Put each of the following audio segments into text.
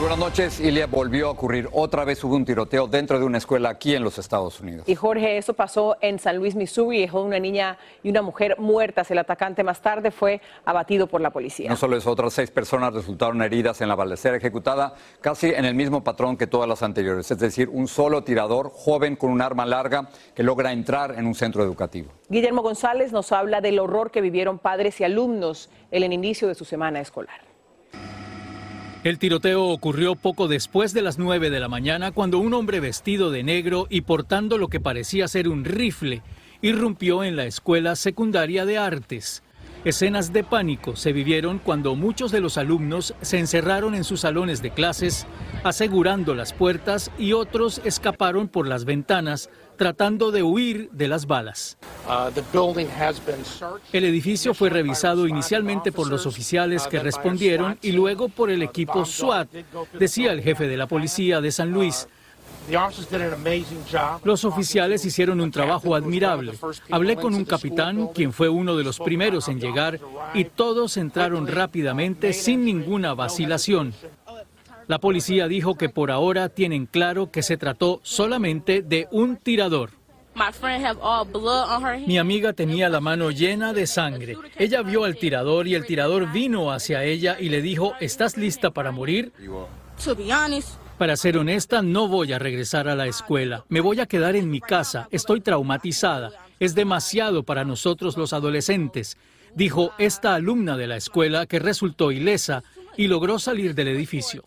Buenas noches. Ilia volvió a ocurrir. Otra vez hubo un tiroteo dentro de una escuela aquí en los Estados Unidos. Y Jorge, eso pasó en San Luis, Missouri. Dejó una niña y una mujer muertas. El atacante más tarde fue abatido por la policía. No solo eso, otras seis personas resultaron heridas en la balacera ejecutada casi en el mismo patrón que todas las anteriores. Es decir, un solo tirador joven con un arma larga que logra entrar en un centro educativo. Guillermo González nos habla del horror que vivieron padres y alumnos en el inicio de su semana escolar. El tiroteo ocurrió poco después de las 9 de la mañana cuando un hombre vestido de negro y portando lo que parecía ser un rifle irrumpió en la escuela secundaria de artes. Escenas de pánico se vivieron cuando muchos de los alumnos se encerraron en sus salones de clases, asegurando las puertas y otros escaparon por las ventanas tratando de huir de las balas. El edificio fue revisado inicialmente por los oficiales que respondieron y luego por el equipo SWAT, decía el jefe de la policía de San Luis. Los oficiales hicieron un trabajo admirable. Hablé con un capitán, quien fue uno de los primeros en llegar, y todos entraron rápidamente sin ninguna vacilación. La policía dijo que por ahora tienen claro que se trató solamente de un tirador. Mi amiga tenía la mano llena de sangre. Ella vio al tirador y el tirador vino hacia ella y le dijo, ¿estás lista para morir? Para ser honesta, no voy a regresar a la escuela. Me voy a quedar en mi casa. Estoy traumatizada. Es demasiado para nosotros los adolescentes, dijo esta alumna de la escuela que resultó ilesa y logró salir del edificio.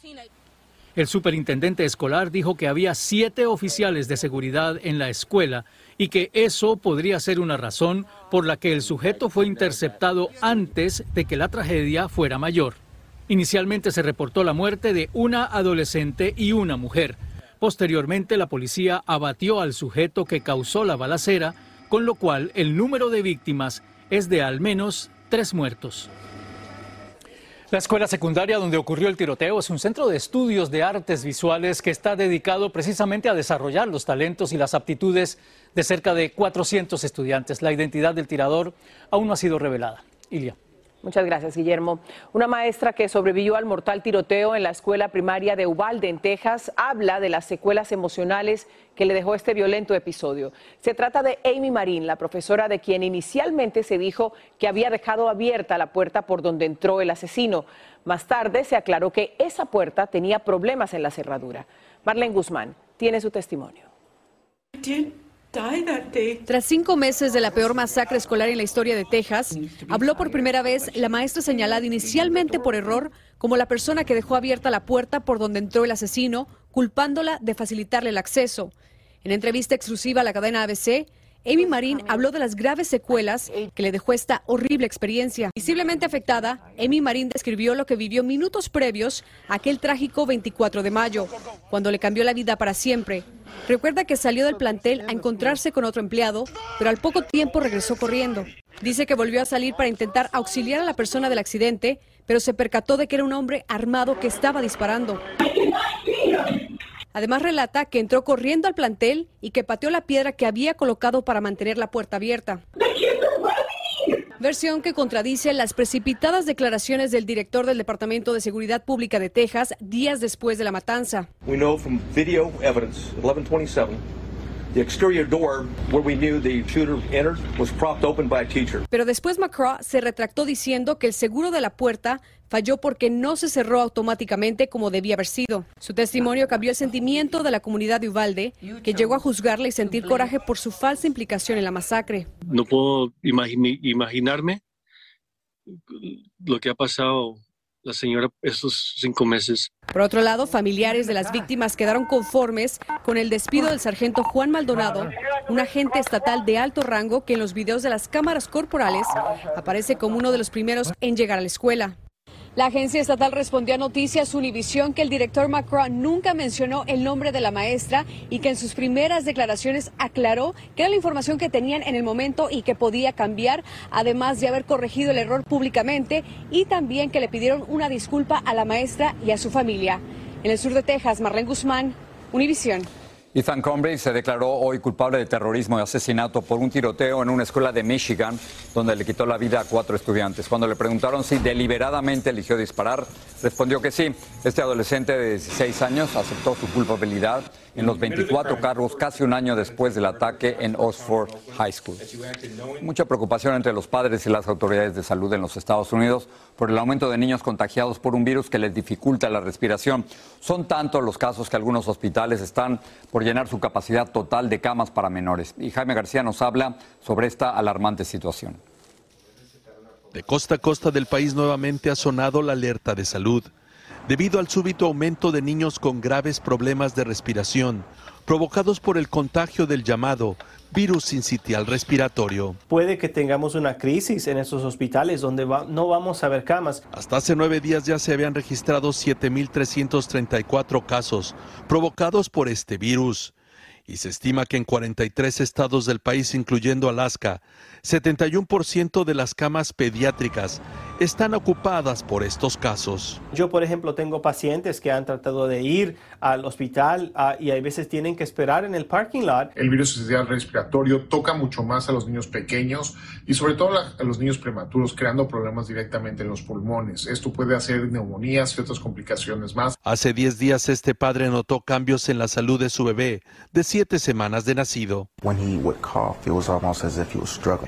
El superintendente escolar dijo que había siete oficiales de seguridad en la escuela y que eso podría ser una razón por la que el sujeto fue interceptado antes de que la tragedia fuera mayor. Inicialmente se reportó la muerte de una adolescente y una mujer. Posteriormente la policía abatió al sujeto que causó la balacera, con lo cual el número de víctimas es de al menos tres muertos. La escuela secundaria donde ocurrió el tiroteo es un centro de estudios de artes visuales que está dedicado precisamente a desarrollar los talentos y las aptitudes de cerca de 400 estudiantes. La identidad del tirador aún no ha sido revelada. Ilia. Muchas gracias, Guillermo. Una maestra que sobrevivió al mortal tiroteo en la escuela primaria de Uvalde, en Texas, habla de las secuelas emocionales que le dejó este violento episodio. Se trata de Amy Marín, la profesora de quien inicialmente se dijo que había dejado abierta la puerta por donde entró el asesino. Más tarde se aclaró que esa puerta tenía problemas en la cerradura. Marlene Guzmán tiene su testimonio. Tras cinco meses de la peor masacre escolar en la historia de Texas, habló por primera vez la maestra señalada inicialmente por error como la persona que dejó abierta la puerta por donde entró el asesino, culpándola de facilitarle el acceso. En entrevista exclusiva a la cadena ABC, Amy Marín habló de las graves secuelas que le dejó esta horrible experiencia. Visiblemente afectada, Amy Marín describió lo que vivió minutos previos a aquel trágico 24 de mayo, cuando le cambió la vida para siempre. Recuerda que salió del plantel a encontrarse con otro empleado, pero al poco tiempo regresó corriendo. Dice que volvió a salir para intentar auxiliar a la persona del accidente, pero se percató de que era un hombre armado que estaba disparando. Además relata que entró corriendo al plantel y que pateó la piedra que había colocado para mantener la puerta abierta. Versión que contradice las precipitadas declaraciones del director del Departamento de Seguridad Pública de Texas días después de la matanza. Pero después McCraw se retractó diciendo que el seguro de la puerta falló porque no se cerró automáticamente como debía haber sido. Su testimonio cambió el sentimiento de la comunidad de Uvalde, que llegó a juzgarle y sentir coraje por su falsa implicación en la masacre. No puedo imaginarme lo que ha pasado la señora estos cinco meses. Por otro lado, familiares de las víctimas quedaron conformes con el despido del sargento Juan Maldonado, un agente estatal de alto rango que en los videos de las cámaras corporales aparece como uno de los primeros en llegar a la escuela. La agencia estatal respondió a Noticias Univisión que el director Macron nunca mencionó el nombre de la maestra y que en sus primeras declaraciones aclaró que era la información que tenían en el momento y que podía cambiar, además de haber corregido el error públicamente y también que le pidieron una disculpa a la maestra y a su familia. En el sur de Texas, Marlene Guzmán, Univisión. Ethan Cromby se declaró hoy culpable de terrorismo y asesinato por un tiroteo en una escuela de Michigan, donde le quitó la vida a cuatro estudiantes. Cuando le preguntaron si deliberadamente eligió disparar, respondió que sí. Este adolescente de 16 años aceptó su culpabilidad en los 24 cargos casi un año después del ataque en Oxford High School. Mucha preocupación entre los padres y las autoridades de salud en los Estados Unidos por el aumento de niños contagiados por un virus que les dificulta la respiración. Son tantos los casos que algunos hospitales están por llenar su capacidad total de camas para menores. Y Jaime García nos habla sobre esta alarmante situación. De costa a costa del país nuevamente ha sonado la alerta de salud debido al súbito aumento de niños con graves problemas de respiración provocados por el contagio del llamado virus sincitial respiratorio. Puede que tengamos una crisis en esos hospitales donde no vamos a ver camas. Hasta hace nueve días ya se habían registrado 7.334 casos provocados por este virus y se estima que en 43 estados del país, incluyendo Alaska, 71% de las camas pediátricas están ocupadas por estos casos. Yo, por ejemplo, tengo pacientes que han tratado de ir al hospital ah, y a veces tienen que esperar en el parking lot. El virus respiratorio toca mucho más a los niños pequeños y sobre todo a los niños prematuros, creando problemas directamente en los pulmones. Esto puede hacer neumonías y otras complicaciones más. Hace 10 días este padre notó cambios en la salud de su bebé de 7 semanas de nacido.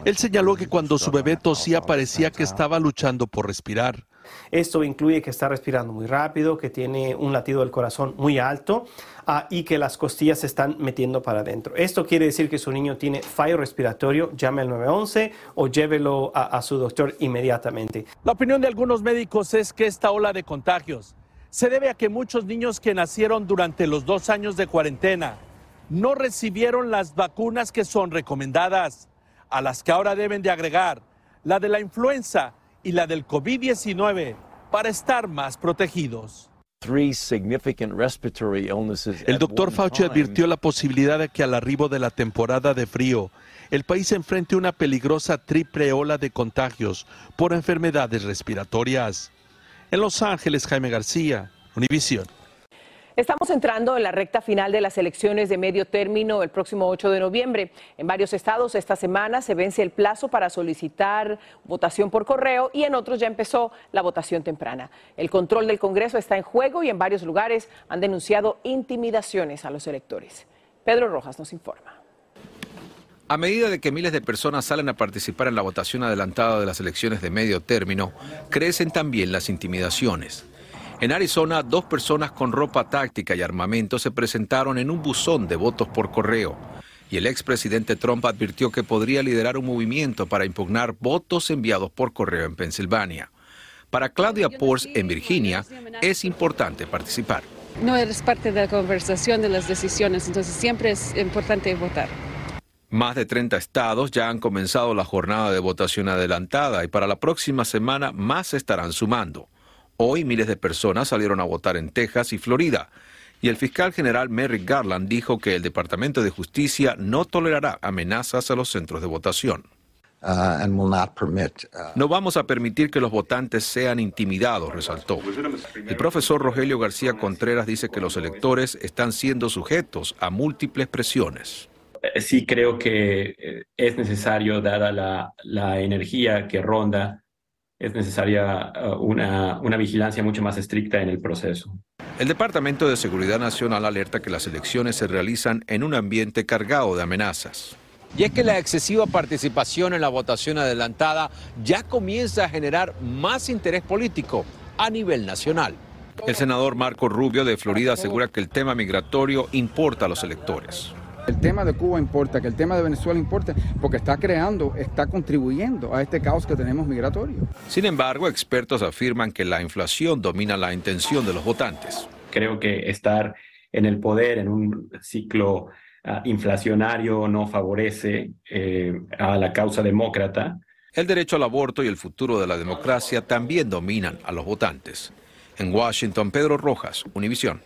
Él señaló que cuando su bebé tosía parecía que estaba luchando por respirar. Esto incluye que está respirando muy rápido, que tiene un latido del corazón muy alto ah, y que las costillas se están metiendo para adentro. Esto quiere decir que su niño tiene fallo respiratorio, llame al 911 o llévelo a su doctor inmediatamente. La opinión de algunos médicos es que esta ola de contagios se debe a que muchos niños que nacieron durante los dos años de cuarentena no recibieron las vacunas que son recomendadas, a las que ahora deben de agregar la de la influenza y la del COVID-19 para estar más protegidos. El doctor Fauci advirtió la posibilidad de que al arribo de la temporada de frío, el país enfrente una peligrosa triple ola de contagios por enfermedades respiratorias. En Los Ángeles, Jaime García, Univision. Estamos entrando en la recta final de las elecciones de medio término el próximo 8 de noviembre. En varios estados esta semana se vence el plazo para solicitar votación por correo y en otros ya empezó la votación temprana. El control del Congreso está en juego y en varios lugares han denunciado intimidaciones a los electores. Pedro Rojas nos informa. A medida de que miles de personas salen a participar en la votación adelantada de las elecciones de medio término, crecen también las intimidaciones. En Arizona, dos personas con ropa táctica y armamento se presentaron en un buzón de votos por correo. Y el expresidente Trump advirtió que podría liderar un movimiento para impugnar votos enviados por correo en Pensilvania. Para Claudia Pors en Virginia, es importante participar. No eres parte de la conversación de las decisiones, entonces siempre es importante votar. Más de 30 estados ya han comenzado la jornada de votación adelantada y para la próxima semana más se estarán sumando. Hoy miles de personas salieron a votar en Texas y Florida. Y el fiscal general Merrick Garland dijo que el Departamento de Justicia no tolerará amenazas a los centros de votación. Uh, uh, no vamos a permitir que los votantes sean intimidados, resaltó. El profesor Rogelio García Contreras dice que los electores están siendo sujetos a múltiples presiones. Sí creo que eh, es necesario, dada la, la energía que ronda es necesaria uh, una, una, vigilancia mucho más estricta en el proceso. El Departamento de Seguridad Nacional alerta que las elecciones se realizan en un ambiente cargado de amenazas. Y es que la excesiva participación en la votación adelantada ya comienza a generar más interés político a nivel nacional. El senador Marco Rubio de Florida asegura que el tema migratorio importa a los electores. El tema de Cuba importa, que el tema de Venezuela importa, porque está creando, está contribuyendo a este caos que tenemos migratorio. Sin embargo, expertos afirman que la inflación domina la intención de los votantes. Creo que estar en el poder en un ciclo uh, inflacionario no favorece eh, a la causa demócrata. El derecho al aborto y el futuro de la democracia también dominan a los votantes. En Washington, Pedro Rojas, Univisión.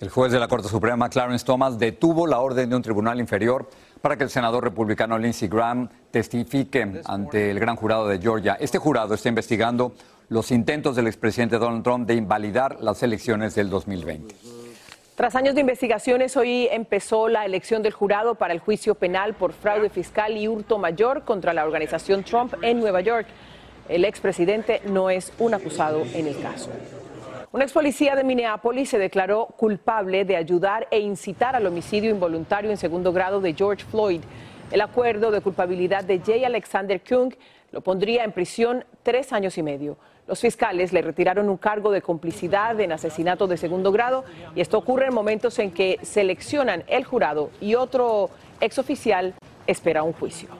El juez de la Corte Suprema, Clarence Thomas, detuvo la orden de un tribunal inferior para que el senador republicano Lindsey Graham testifique ante el gran jurado de Georgia. Este jurado está investigando los intentos del expresidente Donald Trump de invalidar las elecciones del 2020. Tras años de investigaciones, hoy empezó la elección del jurado para el juicio penal por fraude fiscal y hurto mayor contra la organización Trump en Nueva York. El expresidente no es un acusado en el caso. Un ex policía de Minneapolis se declaró culpable de ayudar e incitar al homicidio involuntario en segundo grado de George Floyd. El acuerdo de culpabilidad de J. Alexander Kung lo pondría en prisión tres años y medio. Los fiscales le retiraron un cargo de complicidad en asesinato de segundo grado y esto ocurre en momentos en que seleccionan el jurado y otro exoficial espera un juicio.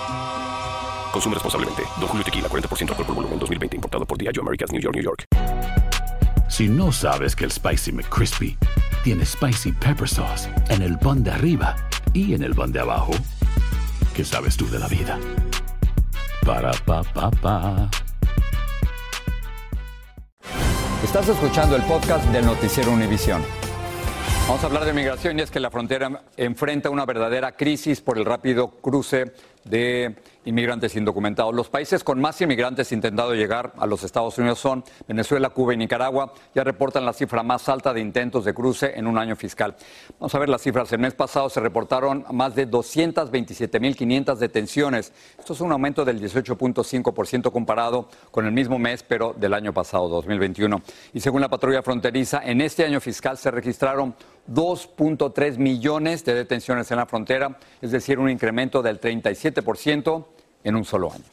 Consume responsablemente. Don Julio Tequila, 40% alcohol por volumen, 2020. Importado por Diageo Americas, New York, New York. Si no sabes que el Spicy McCrispy tiene Spicy Pepper Sauce en el pan de arriba y en el pan de abajo, ¿qué sabes tú de la vida? Para, pa, pa, pa. Estás escuchando el podcast del Noticiero Univisión. Vamos a hablar de migración y es que la frontera enfrenta una verdadera crisis por el rápido cruce de inmigrantes indocumentados. Los países con más inmigrantes intentando llegar a los Estados Unidos son Venezuela, Cuba y Nicaragua. Ya reportan la cifra más alta de intentos de cruce en un año fiscal. Vamos a ver las cifras. El mes pasado se reportaron más de 227.500 detenciones. Esto es un aumento del 18.5% comparado con el mismo mes, pero del año pasado, 2021. Y según la patrulla fronteriza, en este año fiscal se registraron 2.3 millones de detenciones en la frontera, es decir, un incremento del 37% en un solo año.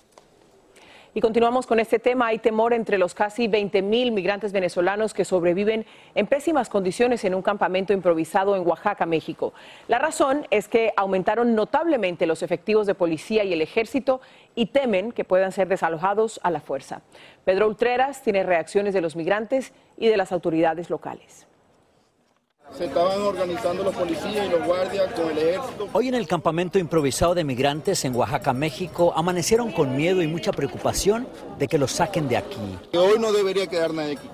Y continuamos con este tema. Hay temor entre los casi 20 mil migrantes venezolanos que sobreviven en pésimas condiciones en un campamento improvisado en Oaxaca, México. La razón es que aumentaron notablemente los efectivos de policía y el ejército y temen que puedan ser desalojados a la fuerza. Pedro Ultreras tiene reacciones de los migrantes y de las autoridades locales. Se estaban organizando los policías y los guardias con el ejército. Hoy en el campamento improvisado de migrantes en Oaxaca, México, amanecieron con miedo y mucha preocupación de que los saquen de aquí. Hoy no debería quedar nadie aquí.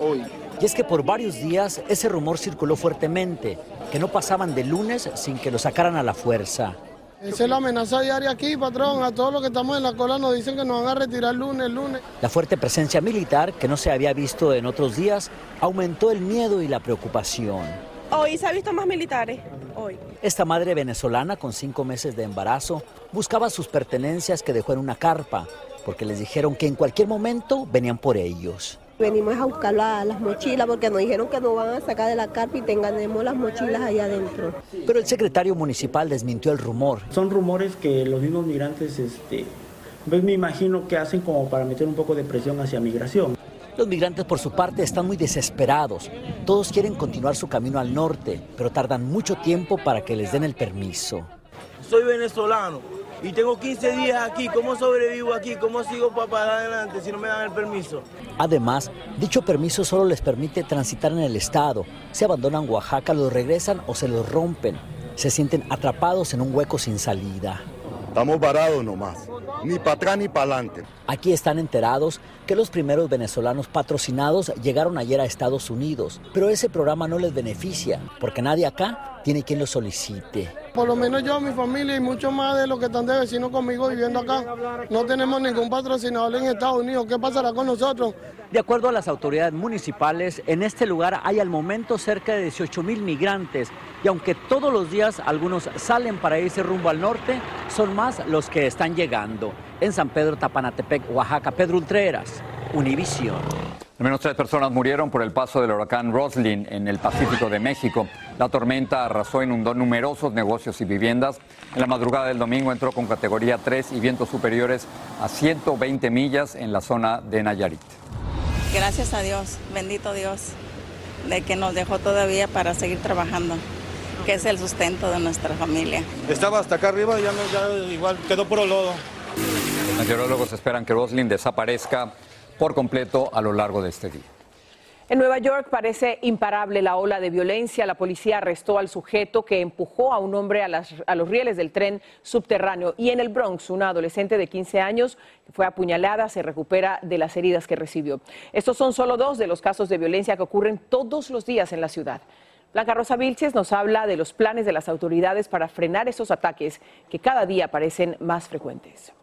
Hoy. Y es que por varios días ese rumor circuló fuertemente, que no pasaban de lunes sin que los sacaran a la fuerza. Esa es la amenaza diaria aquí, patrón. A todos los que estamos en la cola nos dicen que nos van a retirar lunes, lunes. La fuerte presencia militar, que no se había visto en otros días, aumentó el miedo y la preocupación. Hoy se ha visto más militares, hoy. Esta madre venezolana con cinco meses de embarazo buscaba sus pertenencias que dejó en una carpa, porque les dijeron que en cualquier momento venían por ellos. Venimos a buscar las mochilas porque nos dijeron que nos van a sacar de la carpa y tengamos las mochilas allá adentro. Pero el secretario municipal desmintió el rumor. Son rumores que los mismos migrantes, este, pues me imagino que hacen como para meter un poco de presión hacia migración. Los migrantes por su parte están muy desesperados. Todos quieren continuar su camino al norte, pero tardan mucho tiempo para que les den el permiso. Soy venezolano y tengo 15 días aquí. ¿Cómo sobrevivo aquí? ¿Cómo sigo para adelante si no me dan el permiso? Además, dicho permiso solo les permite transitar en el estado. Si abandonan Oaxaca, los regresan o se los rompen. Se sienten atrapados en un hueco sin salida. Estamos varados nomás, ni para atrás ni para adelante. Aquí están enterados que los primeros venezolanos patrocinados llegaron ayer a Estados Unidos, pero ese programa no les beneficia porque nadie acá tiene quien lo solicite. Por lo menos yo, mi familia y muchos más de los que están de vecinos conmigo viviendo acá, no tenemos ningún patrocinador en Estados Unidos. ¿Qué pasará con nosotros? De acuerdo a las autoridades municipales, en este lugar hay al momento cerca de 18 mil migrantes y aunque todos los días algunos salen para irse rumbo al norte, son más los que están llegando. En San Pedro Tapanatepec, Oaxaca, Pedro Ultreras, Univisión. Al menos tres personas murieron por el paso del huracán Roslyn en el Pacífico de México. La tormenta arrasó, e inundó numerosos negocios y viviendas. En la madrugada del domingo entró con categoría 3 y vientos superiores a 120 millas en la zona de Nayarit. Gracias a Dios, bendito Dios, de que nos dejó todavía para seguir trabajando, que es el sustento de nuestra familia. Estaba hasta acá arriba y ya, ya igual quedó por lodo. Los meteorólogos esperan que Roslyn desaparezca por completo a lo largo de este día. En Nueva York parece imparable la ola de violencia. La policía arrestó al sujeto que empujó a un hombre a, los rieles del tren subterráneo. Y en el Bronx, una adolescente de 15 años fue apuñalada se recupera de las heridas que recibió. Estos son solo dos de los casos de violencia que ocurren todos los días en la ciudad. Blanca Rosa Vilches nos habla de los planes de las autoridades para frenar esos ataques que cada día parecen más frecuentes.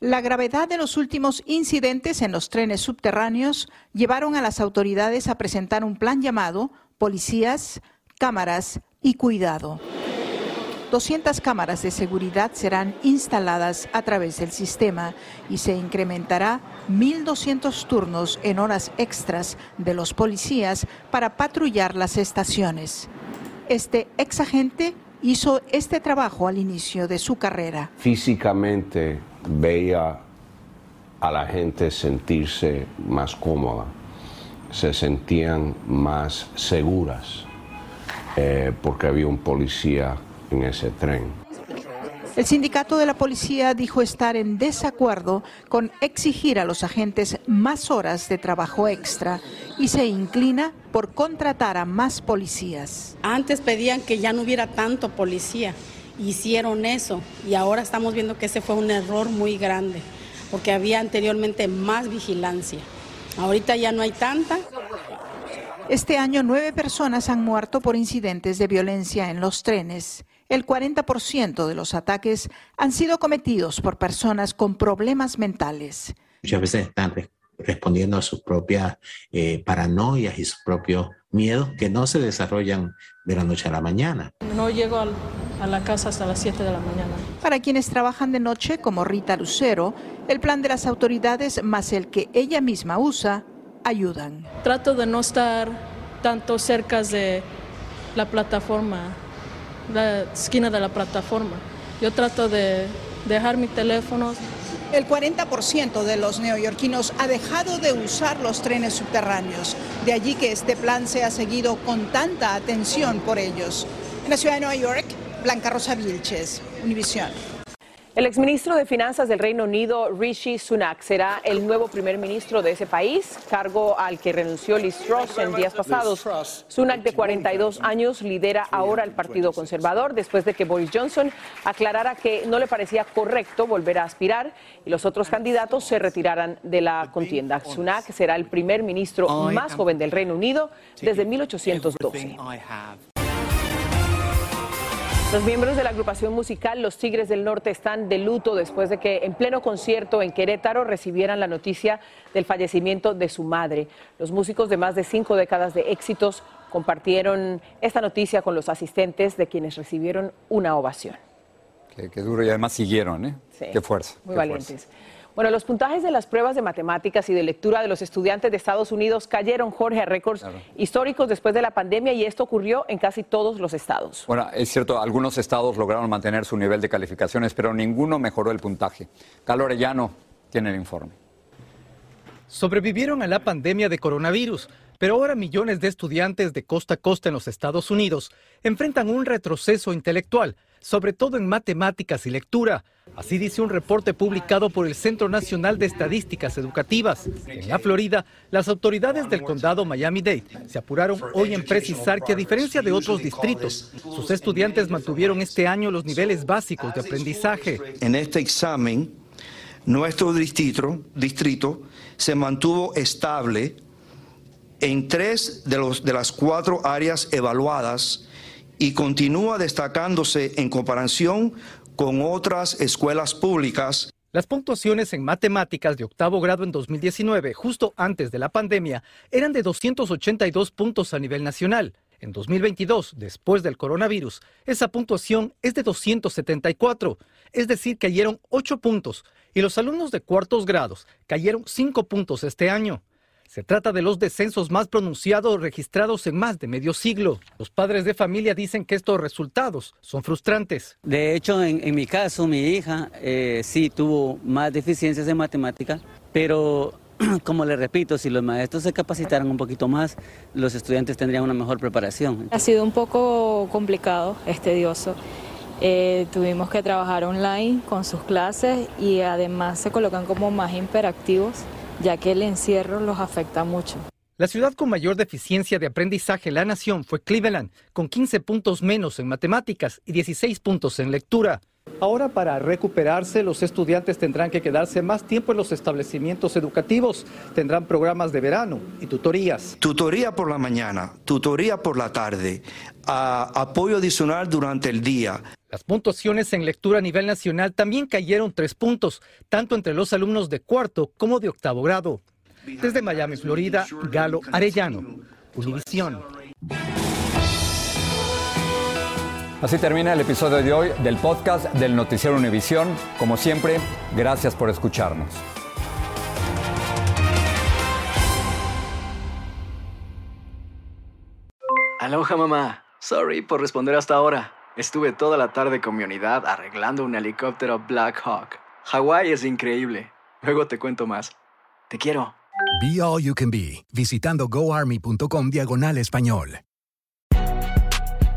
La gravedad de los últimos incidentes en los trenes subterráneos llevaron a las autoridades a presentar un plan llamado Policías, Cámaras y Cuidado. 200 cámaras de seguridad serán instaladas a través del sistema y se incrementará 1.200 turnos en horas extras de los policías para patrullar las estaciones. Este ex agente hizo este trabajo al inicio de su carrera. Físicamente veía a la gente sentirse más cómoda, se sentían más seguras eh, porque había un policía en ese tren. El sindicato de la policía dijo estar en desacuerdo con exigir a los agentes más horas de trabajo extra y se inclina por contratar a más policías. Antes pedían que ya no hubiera tanto policía, hicieron eso y ahora estamos viendo que ese fue un error muy grande porque había anteriormente más vigilancia. Ahorita ya no hay tanta. Este año nueve personas han muerto por incidentes de violencia en los trenes el 40% de los ataques han sido cometidos por personas con problemas mentales. Muchas veces están respondiendo a sus propias eh, paranoias y sus propios miedos que no se desarrollan de la noche a la mañana. No llego a la casa hasta las 7 de la mañana. Para quienes trabajan de noche, como Rita Lucero, el plan de las autoridades más el que ella misma usa ayudan. Trato de no estar tanto cerca de la plataforma la esquina de la plataforma. Yo trato de dejar mi teléfono. El 40% de los neoyorquinos ha dejado de usar los trenes subterráneos. De allí que este plan sea seguido con tanta atención por ellos. En la ciudad de Nueva York, Blanca Rosa Vilches, Univisión. El exministro de Finanzas del Reino Unido, Rishi Sunak, será el nuevo primer ministro de ese país, cargo al que renunció Liz Truss en días pasados. Sunak, de 42 años, lidera ahora el Partido Conservador después de que Boris Johnson aclarara que no le parecía correcto volver a aspirar y los otros candidatos se retiraran de la contienda. Sunak será el primer ministro más joven del Reino Unido desde 1812. Los miembros de la agrupación musical Los Tigres del Norte están de luto después de que en pleno concierto en Querétaro recibieran la noticia del fallecimiento de su madre. Los músicos de más de cinco décadas de éxitos compartieron esta noticia con los asistentes de quienes recibieron una ovación. Qué, duro y además siguieron, ¿eh? Qué fuerza. Muy valientes. Bueno, los puntajes de las pruebas de matemáticas y de lectura de los estudiantes de Estados Unidos cayeron, Jorge, a récords históricos después de la pandemia y esto ocurrió en casi todos los estados. Bueno, es cierto, algunos estados lograron mantener su nivel de calificaciones, pero ninguno mejoró el puntaje. Carlos Orellano tiene el informe. sobrevivieron a la pandemia de coronavirus, pero ahora millones de estudiantes de costa a costa en los Estados Unidos enfrentan un retroceso intelectual, sobre todo en matemáticas y lectura. Así dice un reporte publicado por el Centro Nacional de Estadísticas Educativas. En la Florida, las autoridades del condado Miami-Dade se apuraron hoy en precisar que a diferencia de otros distritos, sus estudiantes mantuvieron este año los niveles básicos de aprendizaje. En este examen, nuestro distrito, distrito se mantuvo estable en tres de, los, de las cuatro áreas evaluadas y continúa destacándose en comparación con otras escuelas públicas. Las puntuaciones en matemáticas de octavo grado en 2019, justo antes de la pandemia, eran de 282 puntos a nivel nacional. En 2022, después del coronavirus, esa puntuación es de 274, es decir, cayeron 8 puntos, y los alumnos de cuartos grados cayeron 5 puntos este año. Se trata de los descensos más pronunciados registrados en más de medio siglo. Los padres de familia dicen que estos resultados son frustrantes. De hecho, en, mi caso, mi hija eh, sí tuvo más deficiencias en matemáticas, pero como le repito, si los maestros se capacitaran un poquito más, los estudiantes tendrían una mejor preparación. Ha sido un poco complicado, es tedioso. Eh, tuvimos que trabajar online con sus clases y además se colocan como más interactivos ya que el encierro los afecta mucho. La ciudad con mayor deficiencia de aprendizaje en la nación fue Cleveland, con 15 puntos menos en matemáticas y 16 puntos en lectura. Ahora para recuperarse los estudiantes tendrán que quedarse más tiempo en los establecimientos educativos, tendrán programas de verano y tutorías. Tutoría por la mañana, tutoría por la tarde, apoyo adicional durante el día. Las puntuaciones en lectura a nivel nacional también cayeron tres puntos, tanto entre los alumnos de cuarto como de octavo grado. Desde Miami, Florida, Galo Arellano, Univisión. Así termina el episodio de hoy del podcast del Noticiero Univisión. Como siempre, gracias por escucharnos. Aloha mamá. Sorry por responder hasta ahora. Estuve toda la tarde con mi unidad arreglando un helicóptero Black Hawk. Hawái es increíble. Luego te cuento más. Te quiero. Be All You Can Be, visitando goarmy.com diagonal español.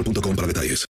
Mobile.com para detalles.